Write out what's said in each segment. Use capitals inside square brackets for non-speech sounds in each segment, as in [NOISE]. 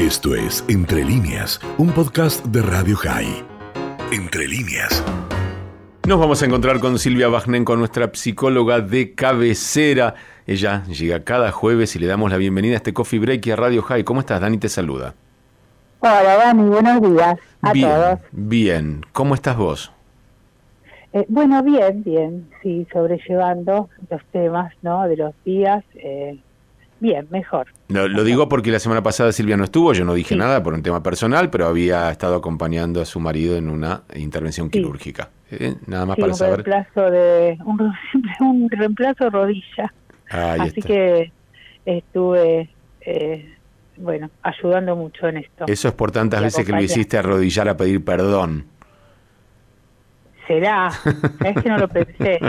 Esto es Entre líneas, un podcast de Radio High. Entre líneas. Nos vamos a encontrar con Silvia Bagnen, con nuestra psicóloga de cabecera. Ella llega cada jueves y le damos la bienvenida a este Coffee Break y a Radio High. ¿Cómo estás, Dani? Te saluda. Hola, Dani. Buenos días a bien, todos. bien. ¿Cómo estás vos? Eh, bueno, bien, bien. Sí, sobrellevando los temas, ¿no? De los días. Eh, bien, mejor. Lo, lo digo porque la semana pasada Silvia no estuvo, yo no dije Sí. nada por un tema personal, pero había estado acompañando a su marido en una intervención Sí. quirúrgica. Eh, Nada más Sí, para un saber. reemplazo de un, re- [LAUGHS] un reemplazo rodilla. Ahí Así está. que estuve, eh, bueno, ayudando mucho en esto. Eso es por tantas veces que lo hiciste arrodillar a pedir perdón. Será, es que no lo pensé.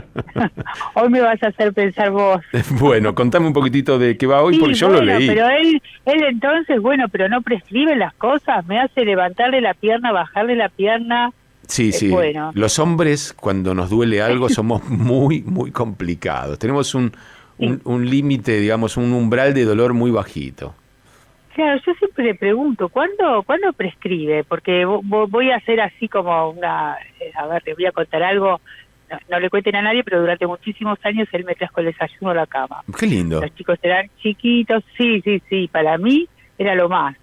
[LAUGHS] Hoy me vas a hacer pensar vos. [LAUGHS] bueno, contame un poquitito de qué va hoy, Sí, porque yo bueno, lo leí. Pero él, él entonces, bueno, pero no prescribe las cosas, me hace levantarle la pierna, bajarle la pierna. Sí, Eh, sí. bueno. Los hombres, cuando nos duele algo, [LAUGHS] somos muy, muy complicados. Tenemos un, un, un límite, digamos, un umbral de dolor muy bajito. Claro, yo siempre le pregunto, ¿cuándo, ¿cuándo prescribe? Porque vo- vo- voy a hacer así como una, eh, a ver, le voy a contar algo, no, no le cuenten a nadie, pero durante muchísimos años él me trajo el desayuno a la cama. Qué lindo. Los chicos eran chiquitos, sí, sí, sí, para mí era lo más.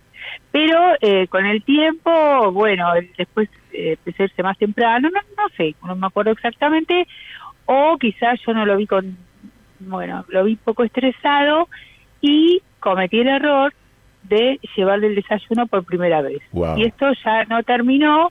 Pero eh, con el tiempo, bueno, después eh, empecé a irse más temprano, no, no sé, no me acuerdo exactamente, o quizás yo no lo vi con, bueno, lo vi poco estresado y cometí el error de llevarle el desayuno por primera vez. Wow. Y esto ya no terminó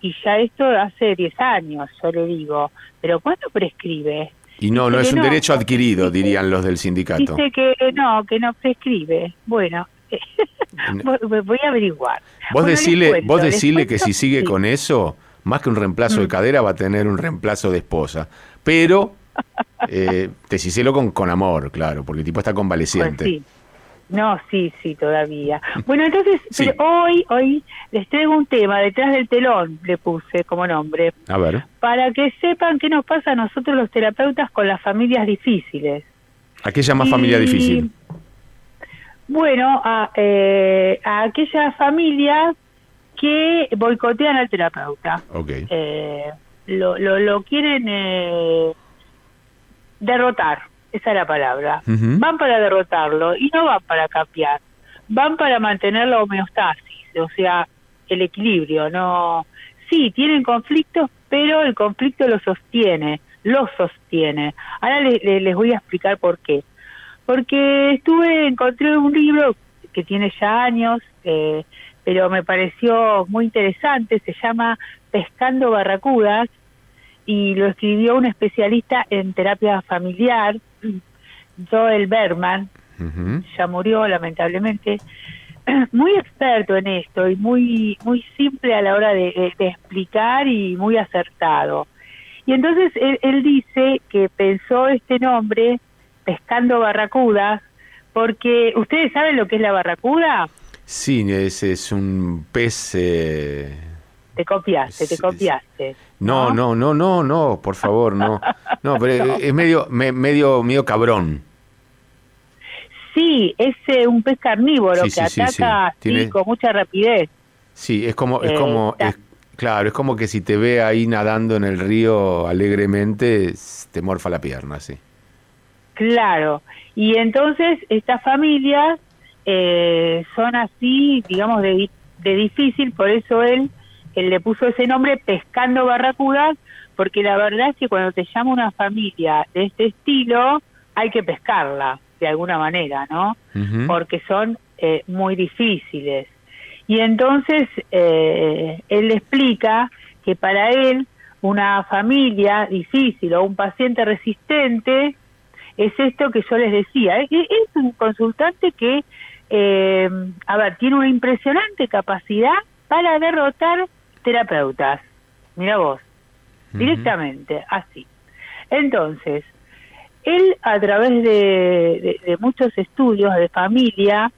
y ya esto hace 10 años, yo le digo, pero ¿cuándo prescribe? Y no, no es un no. derecho adquirido, dirían los del sindicato. Dice que no, que no prescribe. Bueno, [LAUGHS] voy- a averiguar. Vos Bueno, les decile, cuento, vos decile que si sigue sí. con eso, más que un reemplazo de Mm. cadera, va a tener un reemplazo de esposa. Pero, [LAUGHS] eh, decíselo con, con amor, claro, porque el tipo está Pues convaleciente. sí. No, sí, sí, todavía. Bueno, entonces, Sí. pero hoy, hoy les traigo un tema, detrás del telón le puse como nombre, A ver. para que sepan qué nos pasa a nosotros los terapeutas con las familias difíciles. ¿A qué llama familia difícil? Bueno, a, eh, a aquellas familias que boicotean al terapeuta. Ok. eh, lo, lo, lo quieren eh, derrotar, esa es la palabra. Van para derrotarlo y no van para cambiar, van para mantener la homeostasis, o sea, el equilibrio. No, sí, tienen conflictos, pero el conflicto lo sostiene, lo sostiene. Ahora le- le- les voy a explicar por qué. Porque estuve, encontré un libro que tiene ya años, eh, pero me pareció muy interesante, se llama Pescando Barracudas y lo escribió un especialista en terapia familiar, [CLEARS THROAT] Joel Berman, ya murió lamentablemente, [CLEARS THROAT] muy experto en esto y muy muy simple a la hora de, de- de explicar y muy acertado. Y entonces él, él dice que pensó este nombre, Pescando Barracudas, porque ustedes saben lo que es la barracuda, Sí, ese es un pez... eh, te copiaste, te Sí, copiaste. No, no, no, no, no, por favor, no. No, pero [LAUGHS] es medio, me- medio, medio cabrón. Sí, es eh, un pez carnívoro Sí, que sí, ataca sí. Tiene- con mucha rapidez. Sí, es como, es Eh, como, es- claro, es como que si te ve ahí nadando en el río alegremente, te morfa la pierna, sí. Claro, y entonces estas familias eh, son así, digamos, de, de difícil, por eso él, él le puso ese nombre, Pescando Barracudas, porque la verdad es que cuando te llama una familia de este estilo, hay que pescarla de alguna manera, ¿no? Porque son eh, muy difíciles. Y entonces eh, él explica que para él una familia difícil o un paciente resistente es esto que yo les decía. Es, es un consultante que, eh, a ver, tiene una impresionante capacidad para derrotar terapeutas. Mira vos, directamente, así. Entonces, él a través de, de- de muchos estudios de familia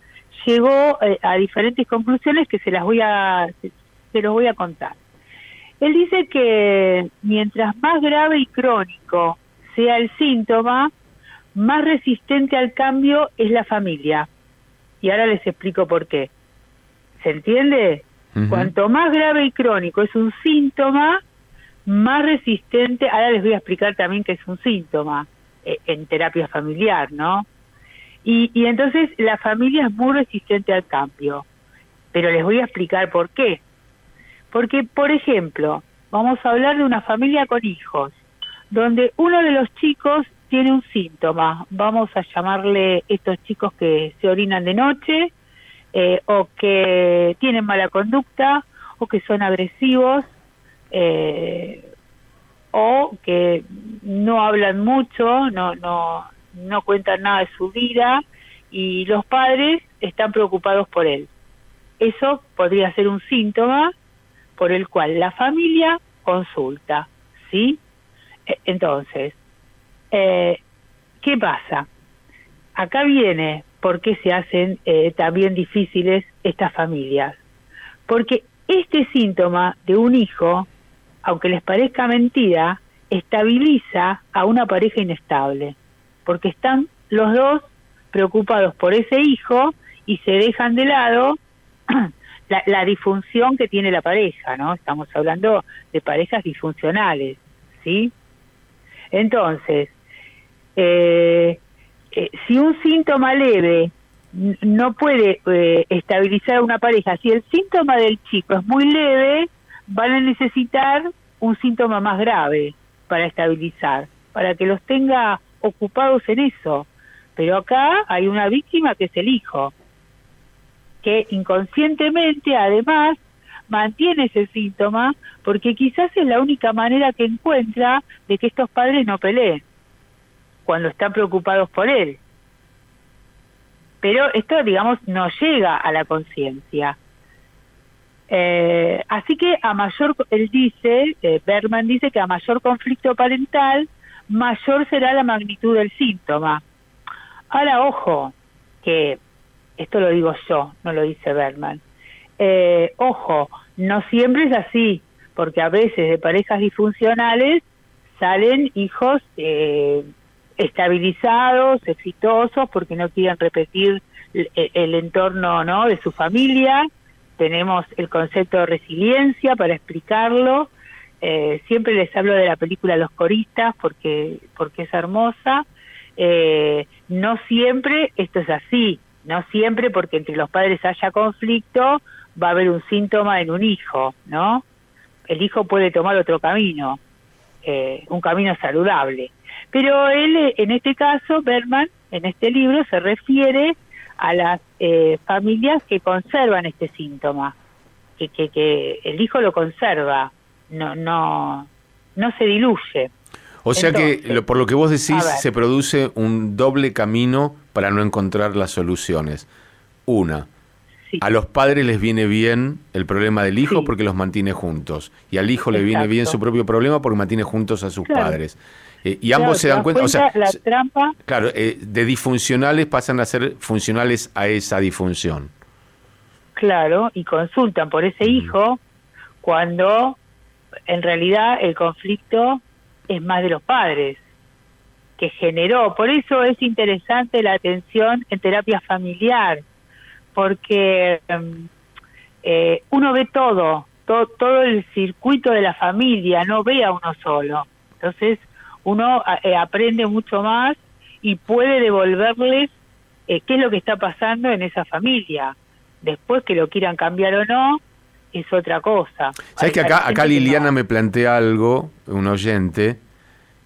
llegó eh, a diferentes conclusiones que se las voy a se, se los voy a contar. Él dice que mientras más grave y crónico sea el síntoma, más resistente al cambio es la familia. Y ahora les explico por qué. ¿Se entiende? Cuanto más grave y crónico es un síntoma, más resistente, ahora les voy a explicar también qué es un síntoma eh, en terapia familiar, ¿no? Y, y entonces la familia es muy resistente al cambio, pero les voy a explicar por qué. Porque, por ejemplo, vamos a hablar de una familia con hijos, donde uno de los chicos tiene un síntoma, vamos a llamarle estos chicos que se orinan de noche, eh, o que tienen mala conducta, o que son agresivos, eh, o que no hablan mucho, no, no, no cuentan nada de su vida, y los padres están preocupados por él. Eso podría ser un síntoma por el cual la familia consulta, ¿sí? E, entonces, eh, ¿qué pasa? Acá viene por qué se hacen eh, también difíciles estas familias. Porque este síntoma de un hijo, aunque les parezca mentira, estabiliza a una pareja inestable, porque están los dos preocupados por ese hijo y se dejan de lado [CLEARS THROAT] la, disfunción que tiene la pareja, ¿no? Estamos hablando de parejas disfuncionales, ¿sí? Entonces, eh, eh, si un síntoma leve no puede eh, estabilizar una pareja, si el síntoma del chico es muy leve, van a necesitar un síntoma más grave para estabilizar, para que los tenga ocupados en eso. Pero acá hay una víctima que es el hijo que inconscientemente además mantiene ese síntoma porque quizás es la única manera que encuentra de que estos padres no peleen cuando están preocupados por él. Pero esto, digamos, no llega a la conciencia. Eh, así que a mayor, él dice, eh, Berman dice que a mayor conflicto parental, mayor será la magnitud del síntoma. Ahora, ojo, que esto lo digo yo, no lo dice Berman. Eh, ojo, no siempre es así, porque a veces de parejas disfuncionales salen hijos eh, estabilizados, exitosos, porque no quieren repetir el, entorno ¿no? de su familia. Tenemos el concepto de resiliencia para explicarlo. Eh, siempre les hablo de la película Los Coristas porque, porque es hermosa. no siempre esto es así no siempre porque entre los padres haya conflicto va a haber un síntoma en un hijo, ¿no? El hijo puede tomar otro camino, eh, un camino saludable. Pero él, en este caso, Berman, en este libro, se refiere a las eh, familias que conservan este síntoma, que, que, que el hijo lo conserva, no, no, no se diluye. O sea que, por lo que vos decís, se produce un doble camino para no encontrar las soluciones. Una, a los padres les viene bien el problema del hijo porque los mantiene juntos. Y al hijo le viene bien su propio problema porque mantiene juntos a sus padres. Eh, y ambos se dan cuenta, o sea, la trampa. Claro, eh, de disfuncionales pasan a ser funcionales a esa disfunción. Claro, y consultan por ese hijo cuando en realidad el conflicto es más de los padres, que generó. Por eso es interesante la atención en terapia familiar, porque em, eh, uno ve todo, todo, el circuito de la familia, no ve a uno solo. Entonces uno eh, aprende mucho más y puede devolverles eh, qué es lo que está pasando en esa familia. Después que lo quieran cambiar o no, es otra cosa. ¿Sabes que acá, acá Liliana me plantea algo, un oyente,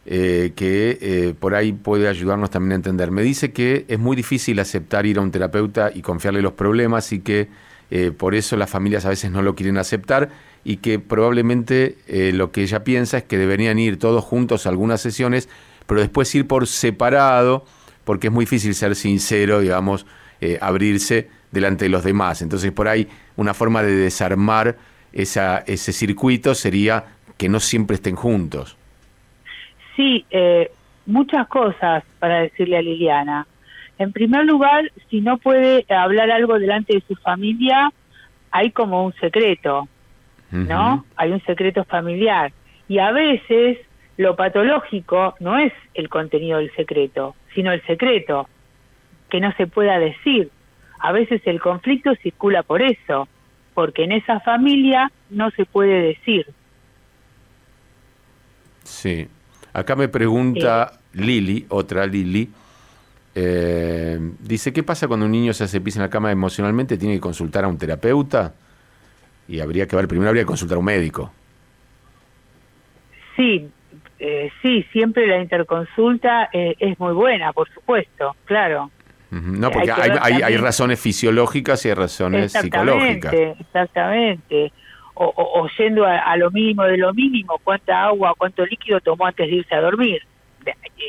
eh, que eh, por ahí puede ayudarnos también a entender. Me dice que es muy difícil aceptar ir a un terapeuta y confiarle los problemas y que eh, por eso las familias a veces no lo quieren aceptar y que probablemente lo que ella piensa es que deberían ir todos juntos a algunas sesiones, pero después ir por separado, porque es muy difícil ser sincero, digamos, abrirse delante de los demás. Entonces por ahí una forma de desarmar esa, ese circuito sería que no siempre estén juntos. Sí, eh, muchas cosas para decirle a Liliana. En primer lugar, si no puede hablar algo delante de su familia, hay como un secreto, ¿no? Hay un secreto familiar. Y a veces lo patológico no es el contenido del secreto, sino el secreto, que no se pueda decir. A veces el conflicto circula por eso, porque en esa familia no se puede decir. Sí. Acá me pregunta Lili, otra Lili, eh, dice, ¿qué pasa cuando un niño se hace pis en la cama emocionalmente? ¿Tiene que consultar a un terapeuta? Y habría que ver, primero habría que consultar a un médico. Sí, eh, sí, siempre la interconsulta eh, es muy buena, por supuesto, claro. No, porque hay, hay, razones fisiológicas y hay razones psicológicas. Exactamente. O, o, yendo a, lo mínimo de lo mínimo, cuánta agua, cuánto líquido tomó antes de irse a dormir.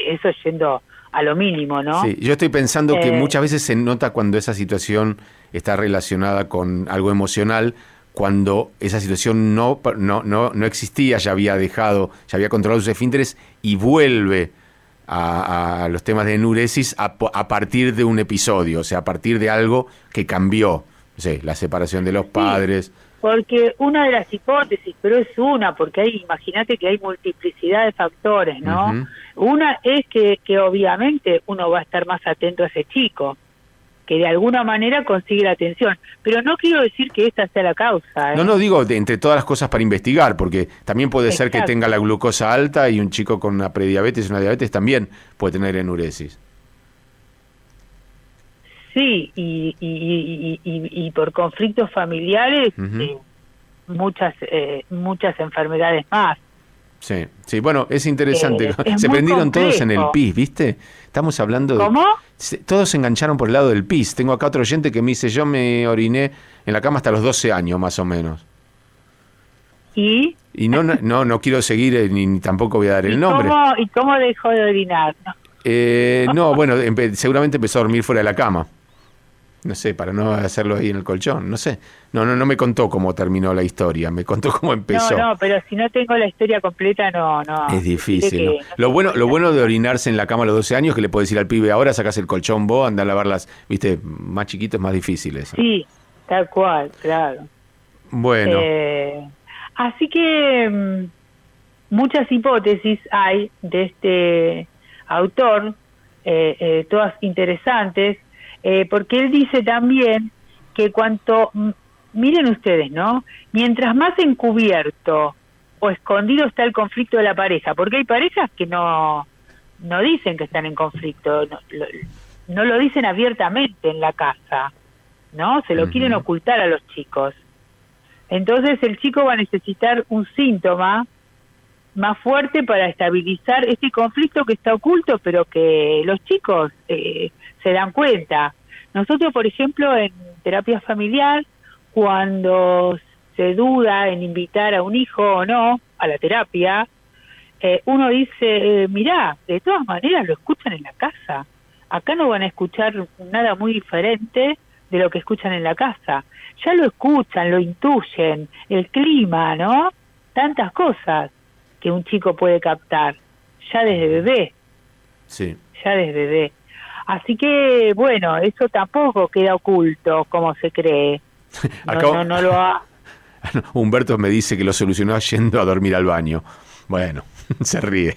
Eso yendo a lo mínimo, ¿no? Sí, yo estoy pensando que eh, muchas veces se nota cuando esa situación está relacionada con algo emocional, cuando esa situación no, no, no, no existía, ya había dejado, ya había controlado sus esfínteres y vuelve a, los temas de enuresis a, a, partir de un episodio, o sea, a partir de algo que cambió, no la separación de los padres. porque una de las hipótesis, pero es una, porque hay, imagínate que hay multiplicidad de factores, ¿no? Una es que, que obviamente uno va a estar más atento a ese chico, que de alguna manera consigue la atención. Pero no quiero decir que esta sea la causa. ¿eh? No, no digo de, entre todas las cosas para investigar, porque también puede ser que tenga la glucosa alta y un chico con una prediabetes, una diabetes también puede tener enuresis. Sí, y, y, y, por conflictos familiares, eh, muchas, eh, muchas enfermedades más. Sí, sí, bueno, es interesante. [LAUGHS] se prendieron todos en el PIS, ¿viste? Estamos hablando de... ¿Cómo? todos se engancharon por el lado del PIS. Tengo acá otro oyente que me dice, yo me oriné en la cama hasta los 12 años, más o menos. ¿Y? Y no, no, no, quiero seguir eh, ni, tampoco voy a dar el nombre. ¿Y cómo dejó de orinar? Eh, no, bueno, seguramente empezó a dormir fuera de la cama no sé, para no hacerlo ahí en el colchón, no sé. No, no, no me contó cómo terminó la historia, me contó cómo empezó. No, no, pero si no tengo la historia completa, no, no. Es difícil. lo bueno, lo bueno de orinarse en la cama a los 12 años que le puedes decir al pibe ahora sacas el colchón vos, anda a lavarlas, viste, más chiquitos, más difíciles. Sí, tal cual, claro. Bueno. Eh, así que mm, muchas hipótesis hay de este autor, eh, eh, todas interesantes eh, porque él dice también que cuanto, miren ustedes, ¿no? Mientras más encubierto o escondido está el conflicto de la pareja, porque hay parejas que no, no dicen que están en conflicto, no, lo, dicen abiertamente en la casa, ¿no? Se lo quieren ocultar a los chicos. Entonces el chico va a necesitar un síntoma más fuerte para estabilizar este conflicto que está oculto, pero que los chicos eh, se dan cuenta. Nosotros, por ejemplo, en terapia familiar, cuando se duda en invitar a un hijo o no a la terapia, eh, uno dice, eh, mirá, de todas maneras lo escuchan en la casa. Acá no van a escuchar nada muy diferente de lo que escuchan en la casa. Ya lo escuchan, lo intuyen, el clima, ¿no? Tantas cosas que un chico puede captar, ya desde bebé. Sí. Ya desde bebé. Así que, bueno, eso tampoco queda oculto como se cree. [LAUGHS] No, no, lo ha... [LAUGHS] Humberto me dice que lo solucionó yendo a dormir al baño. Bueno, [LAUGHS] se ríe.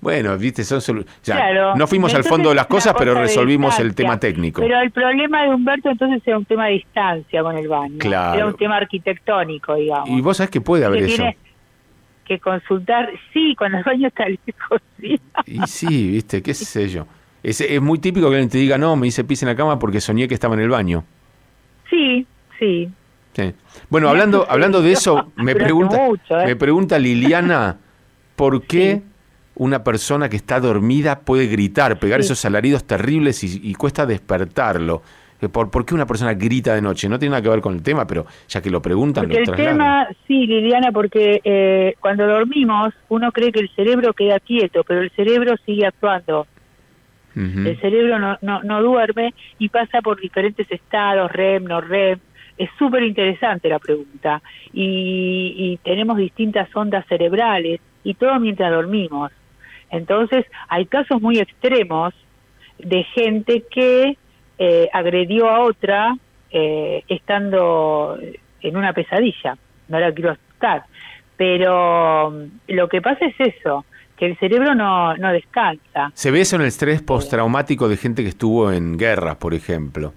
bueno, viste, son no fuimos al fondo de las cosas, pero resolvimos el tema técnico. Pero el problema de Humberto entonces era un tema de distancia con el baño. Claro. Era un tema arquitectónico, digamos. Y vos sabés que puede haber eso. Que consultar, sí, cuando el baño está lejos, sí. Y sí, viste, qué sé yo. Es, es muy típico que alguien te diga, no, me hice pis en la cama porque soñé que estaba en el baño. Sí, sí. Bueno, hablando, hablando de eso, [LAUGHS] me pregunta, ¿eh? me pregunta Liliana, ¿por qué una persona que está dormida puede gritar, pegar esos alaridos terribles y, cuesta despertarlo? ¿Por, ¿Por, qué una persona grita de noche? No tiene nada que ver con el tema, pero ya que lo preguntan, porque el tema, sí, Liliana, porque eh, cuando dormimos uno cree que el cerebro queda quieto, pero el cerebro sigue actuando. El cerebro no, no, no duerme y pasa por diferentes estados, REM, no REM. Es súper interesante la pregunta. Y, y tenemos distintas ondas cerebrales y todo mientras dormimos. Entonces, hay casos muy extremos de gente que eh, agredió a otra eh, estando en una pesadilla. No la quiero asustar. Pero mm, lo que pasa es eso, el cerebro no, no descansa. ¿Se ve eso en el estrés postraumático de gente que estuvo en guerras, por ejemplo?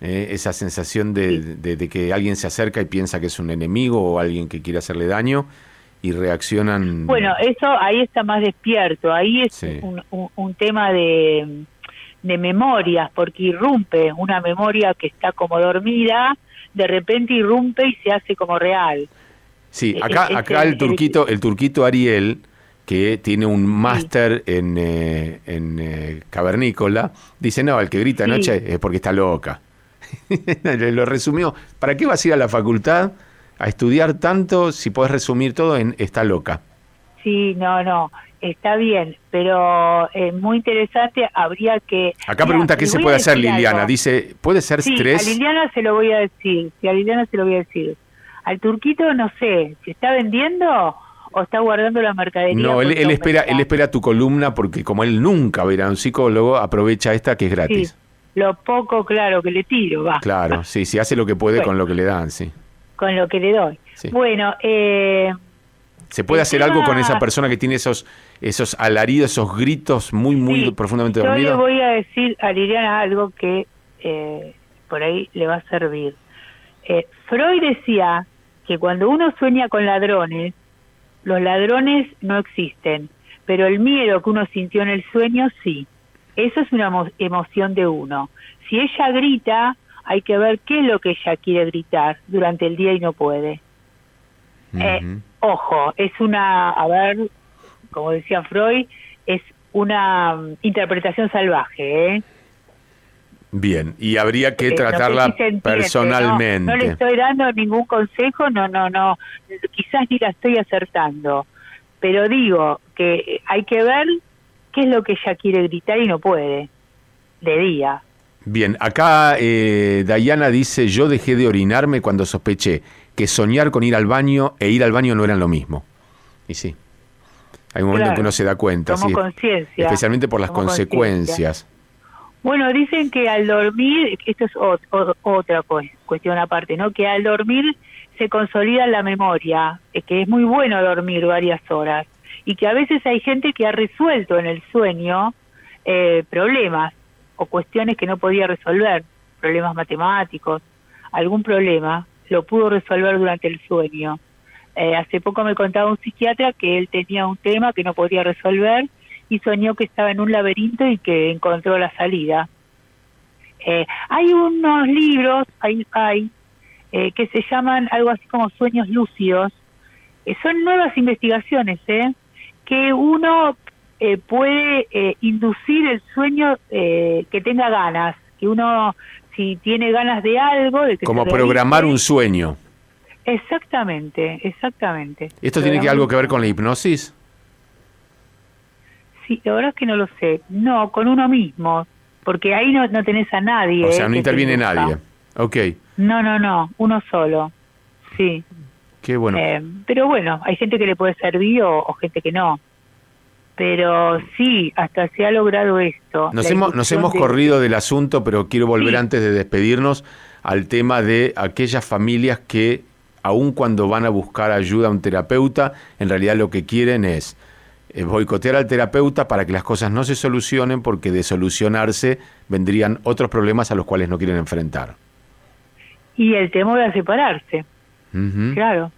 eh, esa sensación de, de, que alguien se acerca y piensa que es un enemigo o alguien que quiere hacerle daño y reaccionan. Bueno, eso ahí está más despierto, ahí es un, un, tema de, de memorias, porque irrumpe una memoria que está como dormida, de repente irrumpe y se hace como real. Sí, e, acá, acá el, turquito, el turquito Ariel, que tiene un máster en, eh, en eh, cavernícola, dice, no, el que grita anoche es porque está loca. [LAUGHS] Lo resumió. ¿Para qué vas a ir a la facultad a estudiar tanto si puedes resumir todo en está loca? Sí, no, no, está bien, pero es muy interesante, habría que... Acá pregunta qué se puede hacer Liliana, dice, ¿puede ser sí, estrés? a Liliana se lo voy a decir, sí, a Liliana se lo voy a decir. Al turquito no sé, ¿se está vendiendo o está guardando la mercadería? No, él, espera, él espera tu columna porque como él nunca verá a un psicólogo, aprovecha esta que es gratis. lo poco claro que le tiro, va. Claro, sí, sí, hace lo que puede [LAUGHS] con lo que le dan, sí. Con lo que le doy. Bueno, eh, ¿Se puede hacer algo con esa persona que tiene esos esos alaridos, esos gritos muy, muy profundamente dormidos? Yo le voy a decir a Liliana algo que eh, por ahí le va a servir. Eh, Freud decía que cuando uno sueña con ladrones, los ladrones no existen, pero el miedo que uno sintió en el sueño sí. Eso es una emoción de uno. Si ella grita, hay que ver qué es lo que ella quiere gritar durante el día y no puede. Eh, ojo, es una, a ver, como decía Freud, es una mm, interpretación salvaje, ¿eh? Bien, y habría que tratarla personalmente. No, le estoy dando ningún consejo, no, no, no, quizás ni la estoy acertando, pero digo que hay que ver qué es lo que ella quiere gritar y no puede, de día. Bien, acá eh, Dayana dice, yo dejé de orinarme cuando sospeché que soñar con ir al baño e ir al baño no eran lo mismo. Y sí, hay un momento en que uno se da cuenta, sí, especialmente por las consecuencias. Bueno, dicen que al dormir, esto es otra cuestión aparte, ¿no? Que al dormir se consolida la memoria, que es muy bueno dormir varias horas y que a veces hay gente que ha resuelto en el sueño eh, problemas o cuestiones que no podía resolver, problemas matemáticos, algún problema, lo pudo resolver durante el sueño. Eh, hace poco me contaba un psiquiatra que él tenía un tema que no podía resolver y soñó que estaba en un laberinto y que encontró la salida. Eh, hay unos libros, hay, hay eh, que se llaman algo así como sueños lúcidos. Son nuevas investigaciones, ¿eh? que uno puede inducir el sueño que tenga ganas, que uno si tiene ganas de algo, de que como programar un sueño. Exactamente, exactamente. ¿Esto tiene que algo que ver con la hipnosis? Sí, la verdad es que no lo sé. No, con uno mismo, porque ahí no, no tenés a nadie. O sea, no interviene nadie. Ok. No, no, no, uno solo. Sí. Qué bueno. Eh, pero bueno, hay gente que le puede servir o, gente que no. Pero sí, hasta se ha logrado esto. Nos hemos, nos hemos corrido del asunto, pero quiero volver antes de despedirnos al tema de aquellas familias que, aun cuando van a buscar ayuda a un terapeuta, en realidad lo que quieren es eh, boicotear al terapeuta para que las cosas no se solucionen porque de solucionarse vendrían otros problemas a los cuales no quieren enfrentar. Y el temor a separarse. Claro.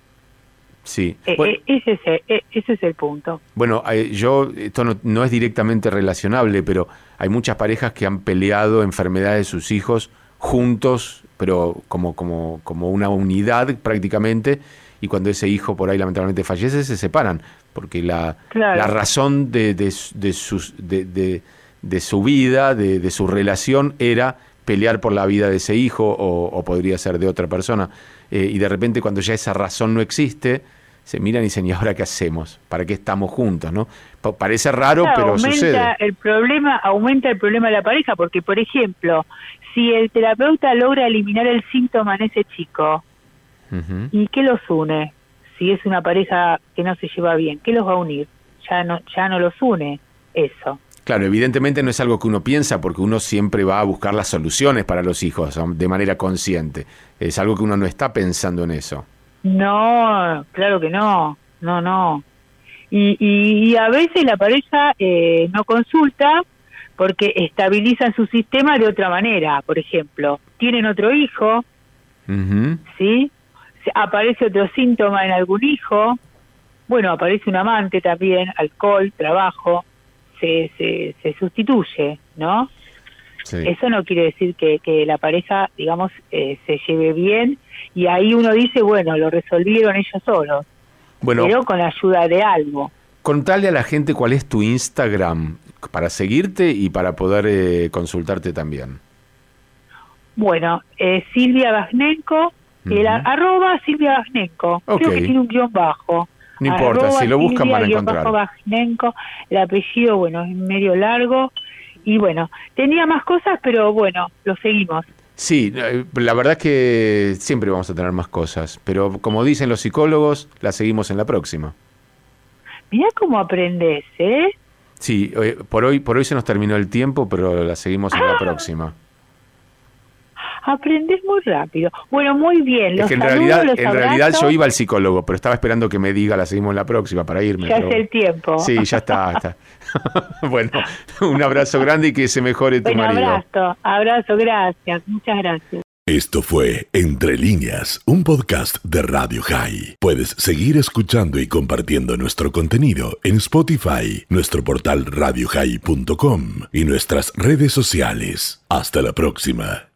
Sí. Eh, eh, ese, es, ese es el punto. Bueno, yo, esto no, no, es directamente relacionable, pero hay muchas parejas que han peleado enfermedades de sus hijos juntos, pero como, como, como una unidad prácticamente, y cuando ese hijo por ahí lamentablemente fallece, se separan porque la, la razón de, de, de, sus, de, de, su vida, de, su relación, era pelear por la vida de ese hijo o, podría ser de otra persona. Eh, y de repente cuando ya esa razón no existe, se miran y dicen, ¿y ahora qué hacemos? ¿Para qué estamos juntos? ¿no? parece raro, pero aumenta sucede. El problema, aumenta el problema de la pareja, porque, por ejemplo, si el terapeuta logra eliminar el síntoma en ese chico, ¿y qué los une? si es una pareja que no se lleva bien, ¿qué los va a unir? Ya no, ya no los une eso. Claro, evidentemente no es algo que uno piensa porque uno siempre va a buscar las soluciones para los hijos de manera consciente. Es algo que uno no está pensando en eso. No, claro que no, no, no. Y, y, a veces la pareja eh, no consulta porque estabiliza su sistema de otra manera, por ejemplo. tienen otro hijo. ¿sí? Aparece otro síntoma en algún hijo, bueno, aparece un amante también, alcohol, trabajo, se, se, se sustituye, ¿no? Sí. Eso no quiere decir que, que la pareja, digamos, eh, se lleve bien y ahí uno dice, bueno, lo resolvieron ellos solos, Bueno, pero con la ayuda de algo. contale a la gente cuál es tu Instagram para seguirte y para poder eh, consultarte también. Bueno, eh, Silvia Bagnenko, el a- Ujú. arroba Silvia Bagnenko, creo que tiene un guion bajo. No importa, Arroba si lo buscan Silvia van a encontrar. el apellido, bueno, es medio largo. Y bueno, tenía más cosas, pero bueno, lo seguimos. Sí, eh, la verdad es que siempre vamos a tener más cosas, pero como dicen los psicólogos, la seguimos en la próxima. Mirá cómo aprendes, ¿eh? Sí, eh, por hoy, por hoy se nos terminó el tiempo, pero la seguimos en la próxima. Aprendes muy rápido. Bueno, muy bien. Es que en realidad, los en realidad yo iba al psicólogo, pero estaba esperando que me diga la seguimos en la próxima para irme. Ya pero- es el tiempo. Sí, ya está. está. [LAUGHS] bueno, un abrazo grande y que se mejore tu Bueno, marido. abrazo, abrazo, gracias, muchas gracias. Esto fue Entre líneas, un podcast de Radio High. Puedes seguir escuchando y compartiendo nuestro contenido en Spotify, nuestro portal radiohigh.com y nuestras redes sociales. Hasta la próxima.